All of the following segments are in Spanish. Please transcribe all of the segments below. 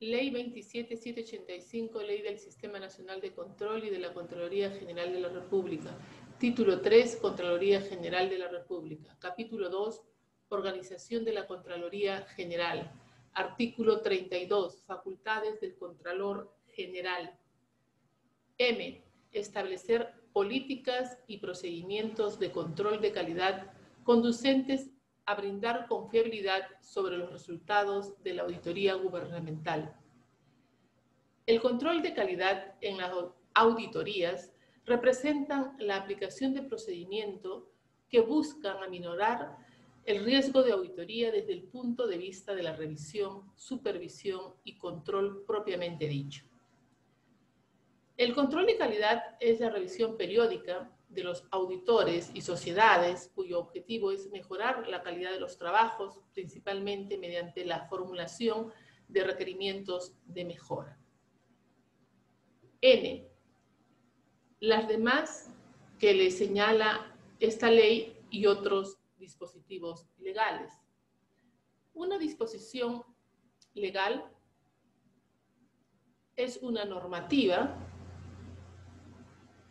Ley 27785, Ley del Sistema Nacional de Control y de la Contraloría General de la República. Título 3, Contraloría General de la República. Capítulo 2, Organización de la Contraloría General. Artículo 32, Facultades del Contralor General. M. Establecer políticas y procedimientos de control de calidad conducentes a brindar confiabilidad sobre los resultados de la auditoría gubernamental. El control de calidad en las auditorías representan la aplicación de procedimientos que buscan aminorar el riesgo de auditoría desde el punto de vista de la revisión, supervisión y control propiamente dicho. El control de calidad es la revisión periódica de los auditores y sociedades cuyo objetivo es mejorar la calidad de los trabajos, principalmente mediante la formulación de requerimientos de mejora. N. Las demás que le señala esta ley y otros dispositivos legales. Una disposición legal es una normativa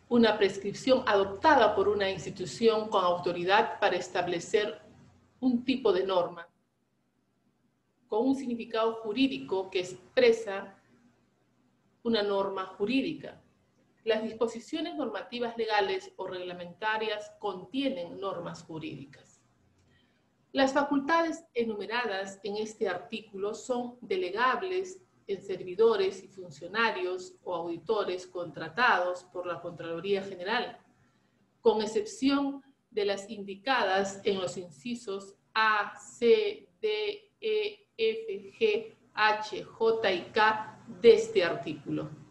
una prescripción adoptada por una institución con autoridad para establecer un tipo de norma con un significado jurídico que expresa una norma jurídica. Las disposiciones normativas legales o reglamentarias contienen normas jurídicas. Las facultades enumeradas en este artículo son delegables en servidores y funcionarios o auditores contratados por la Contraloría General, con excepción de las indicadas en los incisos A, C, D, E, F, G, H, J y K de este artículo.